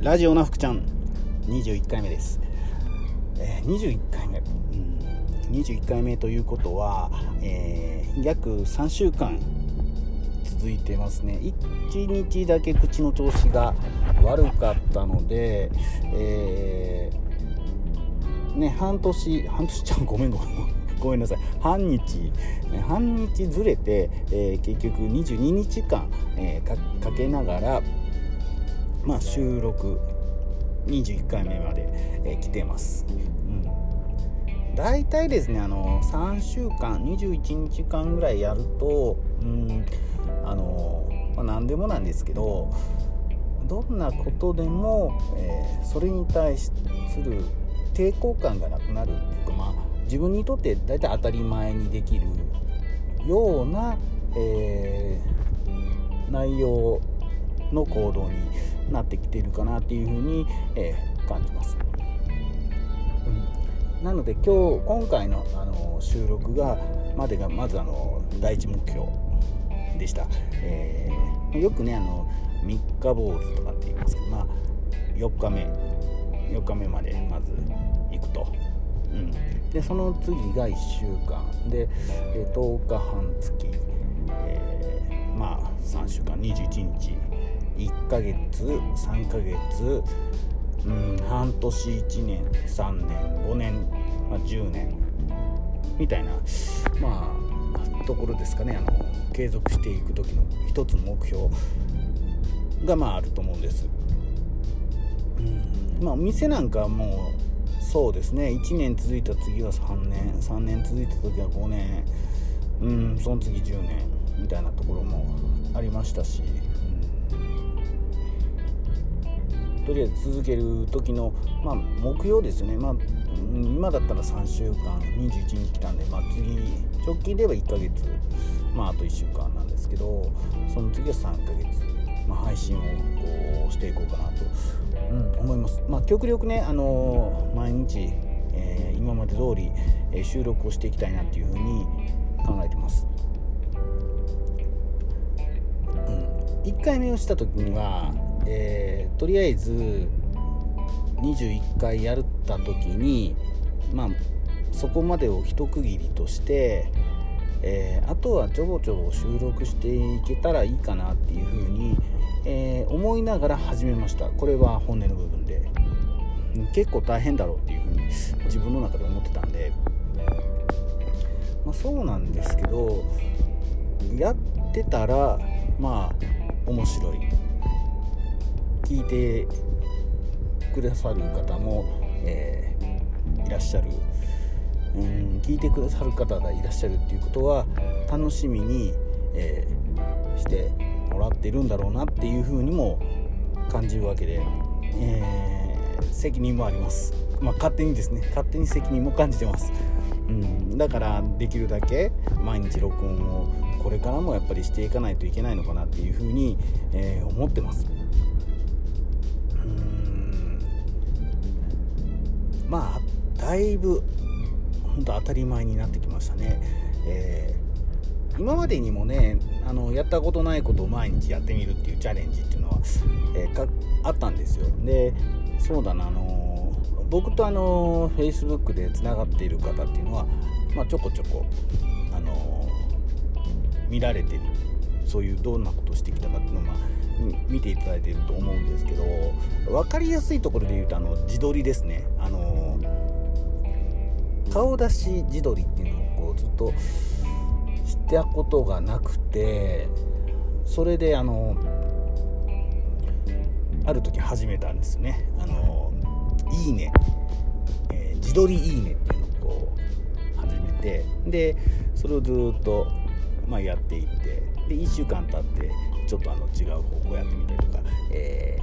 ラジオな福ちゃん。21回目です、えー、21回目、うん、21回目ということは、えー、約3週間続いてますね。1日だけ口の調子が悪かったので、えー、ね半年半年ちゃんごめんごめん。ごめんなさい。半日。半日ずれて、えー、結局22日間、えー、かけながらまあ、収録21回目まで、えー、来てます、うん、大体ですねあの3週間21日間ぐらいやると、うん、あの、まあ、何でもなんですけどどんなことでも、えー、それに対する抵抗感がなくなるっていうか、まあ、自分にとって大体当たり前にできるような、えー、内容の行動になってきているかなっていうふうに、えー、感じます。うん、なので今日今回のあの収録がまでがまずあの第一目標でした。えー、よくねあの三日坊主とかって言いますけど、まあ、4日目4日目までまず行くと。うん、でその次が1週間で、えー、10日半月、えー、まあ3週間21日1ヶ月3ヶ月うん半年1年3年5年、まあ、10年みたいなまあところですかね。あの継続していく時の一つの目標がまああると思うんです。うんまあ、お店なんかもうそうですね。1年続いた次は3年3年続いた時は5年うんその次10年みたいなところもありましたし。とりあえず続ける時の、まあ、目標ですね、まあ、今だったら3週間21日来たんで、まあ、次直近では1ヶ月、まあ、あと1週間なんですけどその次は3ヶ月、まあ、配信をこうしていこうかなと、うん、思います、まあ、極力ね、あの、毎日、えー、今まで通り、えー、収録をしていきたいなっていうふうに考えてます、うん、1回目をした時にはえー、とりあえず21回やった時にまあそこまでを一区切りとして、えー、あとはちょぼちょぼ収録していけたらいいかなっていうふうに、えー、思いながら始めました。これは本音の部分で。結構大変だろうっていうふうに自分の中で思ってたんで、まあ、そうなんですけどやってたらまあ面白い。聞いてくださる方も、えー、いらっしゃる。うん聞いてくださる方がいらっしゃるっていうことは楽しみに、えー、してもらってるんだろうなっていうふうにも感じるわけで、えー、責任もあります、まあ、勝手にですね。勝手に責任も感じてます、うん、だからできるだけ毎日録音をこれからもやっぱりしていかないといけないのかなっていうふうに、えー、思ってます。まあだいぶ本当当たり前になってきましたね、えー、今までにもねあのやったことないことを毎日やってみるっていうチャレンジっていうのは、えー、あったんですよ。でそうだなあの僕とあの Facebook でつながっている方っていうのは、まあ、ちょこちょこあの見られてる。そういうどんなことをしてきたかっていうのを、まあ、見ていただいていると思うんですけど分かりやすいところで言うとあの自撮りですね。あの顔出し自撮りっていうのをこうずっとしたことがなくてそれであのある時始めたんですね。あのいいね、えー、自撮りいいねっていうのをこう始めてでそれをずっと、まあ、やっていってで1週間経ってちょっとあの違う方向やってみたりとか、え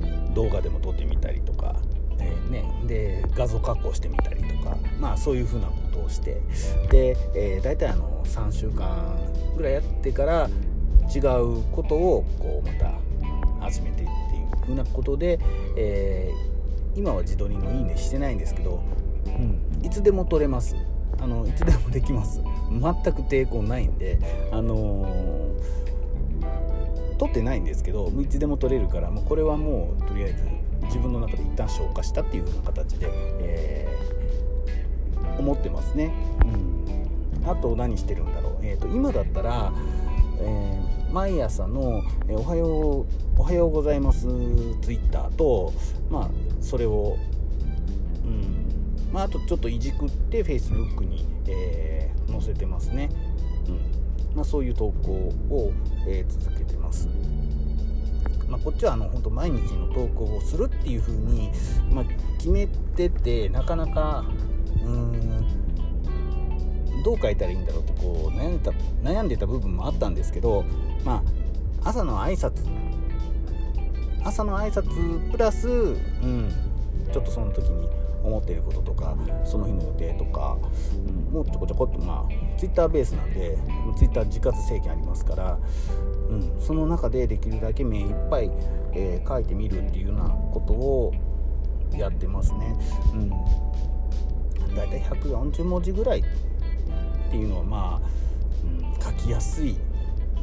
ー、動画でも撮ってみたりとか、えー、ね、で画像加工してみたりとか、まあ、そういうふうなことをしてで、えー、大体あの3週間ぐらいやってから違うことをこうまた始めていっていうふうなことで、えー、今は自撮りの「いいね」してないんですけど、うん、いつでも撮れます。あのいつでもできます。全く抵抗ないんであのー撮ってないんですけどいつでも撮れるからもうこれはもうとりあえず自分の中で一旦消化したっていう風な形で、えー、思ってますね。うん、あと何してるんだろう、えーと、と今だったら、えー、毎朝の、え、おはようおはようございますツイッターと、まあ、それを、うんまあ、あとちょっといじくってフェイスブックに、えー、載せてますね。うんまあ、そういう投稿を、えー、続けてます。まあ、こっちはあの本当毎日の投稿をするっていう風に、まあ、決めててなかなかうんどう書いたらいいんだろうってこう悩んでた悩んでた部分もあったんですけど、まあ、朝の挨拶朝の挨拶プラス、うん、っとその時に思っていることとかその日の予定とか、うん、もうちょこちょこっとまあツイッターベースなんでツイッター自活制限ありますから、うん、その中でできるだけ目いっぱい、えー、書いてみるっていうようなことをやってますね。うん、だいたい140文字ぐらいっていうのはまあ、うん、書きやすい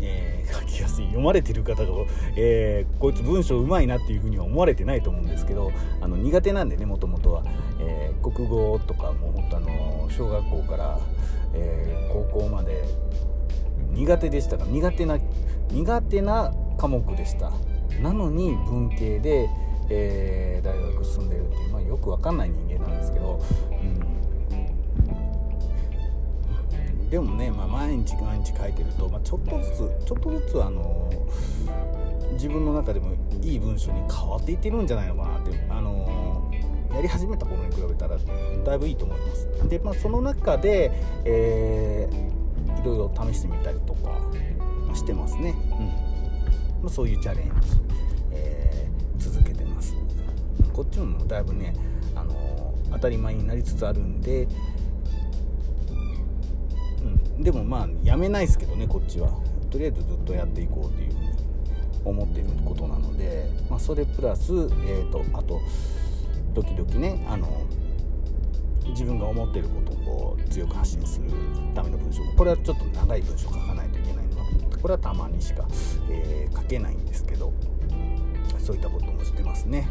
えー、書きやすい読まれてる方が、えー、こいつ文章うまいなっていうふうには思われてないと思うんですけどあの苦手なんでねもともとは、えー、国語とかも本当あの小学校から、え高校まで苦手でしたが苦手な苦手な科目でした。なのに文系で、え大学進んでるっていう、まあ、よくわかんない人間なんですけど、うん。でもね、まあ、毎日毎日書いてると、まあ、ちょっとずつちょっとずつあの自分の中でもいい文章に変わっていってるんじゃないのかなってあのやり始めた頃に比べたらだいぶいいと思います。で、まあ、その中で、えー、いろいろ試してみたりとかしてますね、うん。まあ、そういうチャレンジ、えー、続けてます。こっちもだいぶねあの当たり前になりつつあるんででもまあやめないですけどねこっちは。とりあえずずっとやっていこうっていうふうに思ってることなので、まあ、それプラス、えーと、あと時々ねあの自分が思ってることを強く発信するための文章。これはちょっと長い文章書かないといけないのでこれはたまにしか、えー、書けないんですけどそういったこともしてますね。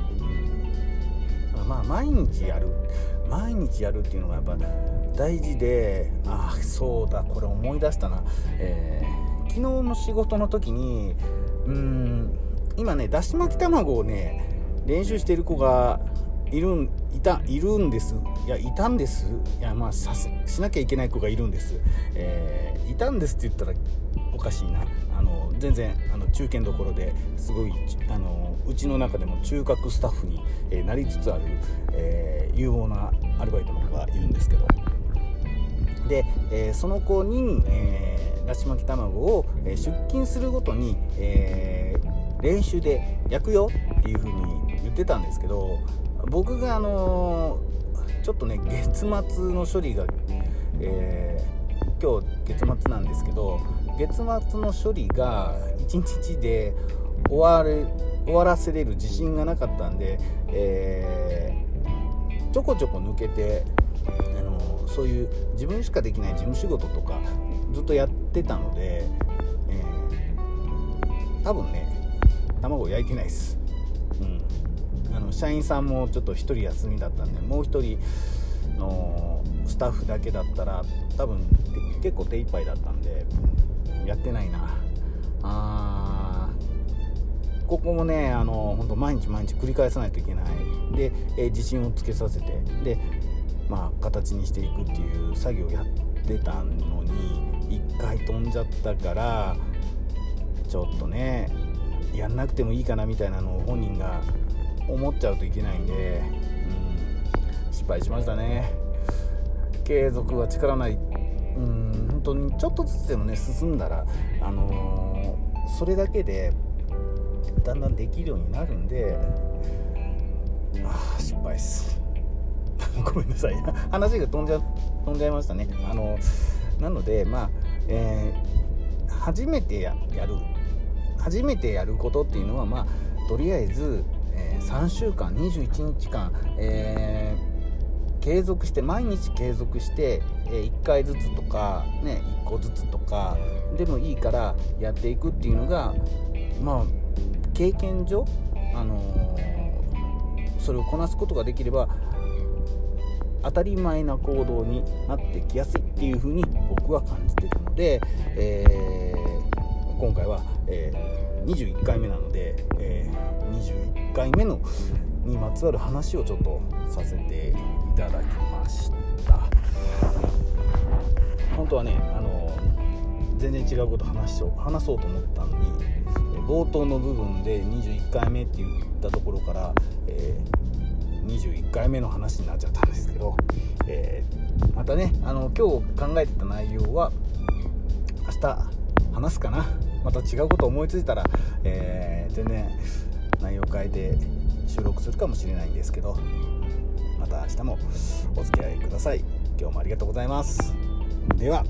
まあ毎日やる。毎日やるっていうのがやっぱ大事でああそうだこれ思い出したな、えー、昨日の仕事の時にうん今ねだし巻き卵をね練習してる子がいるんいたいるんです。いやいたんです。いやまあしなきゃいけない子がいるんです、えー、いたんですって言ったらおかしいな。あの全然あの中堅どころですごいあのうちの中でも中核スタッフに、え、なりつつある、えー、有望なアルバイトの子がいるんですけど。で、えー、その子に、えー、だし巻き卵を、え出勤するごとに、え練習で焼くよっていう風に言ってたんですけど僕があのちょっとね月末の処理が、え今日月末なんですけど月末の処理が1日で終われ終わらせれる自信がなかったんで、えー、ちょこちょこ抜けてあのそういう自分しかできない事務仕事とかずっとやってたので、えー、多分ね卵焼いてないです、うん、あの社員さんもちょっと1人休みだったんでもう1人のスタッフだけだったら多分結構手一杯だったんでやってないな。あここもねあの本当毎日毎日繰り返さないといけない。で、え、自信をつけさせて。でまあ形にしていくっていう作業をやってたのに1回飛んじゃったからちょっとねやんなくてもいいかなみたいなのを本人が思っちゃうといけないんで、うん、失敗しましたね。継続は力なりうん本当にちょっとずつでもね進んだら、あのー、それだけでだんだんできるようになるんでああ失敗っす。ごめんなさい。話が飛んじゃ飛んじゃいましたね。あのなのでまあ、えー、初めてやる初めてやることっていうのはまあとりあえず、えー、3週間21日間、えー継続して毎日継続して、え1回ずつとか、ね、1個ずつとかでもいいからやっていくっていうのがまあ経験上、あのー、それをこなすことができれば当たり前な行動になってきやすいっていうふうに僕は感じてるので、えー、今回は、えー、21回目なので、えー、21回目のにまつわる話をちょっとさせていただきました。本当はねあの全然違うこと話し話そうと思ったのに冒頭の部分で21回目って言ったところから、えー、21回目の話になっちゃったんですけど、えー、またねあの今日考えてた内容は明日話すかな。また違うこと思いついたら、えー、全然内容変えて収録するかもしれないんですけどまた明日もお付き合いください。今日もありがとうございます。では。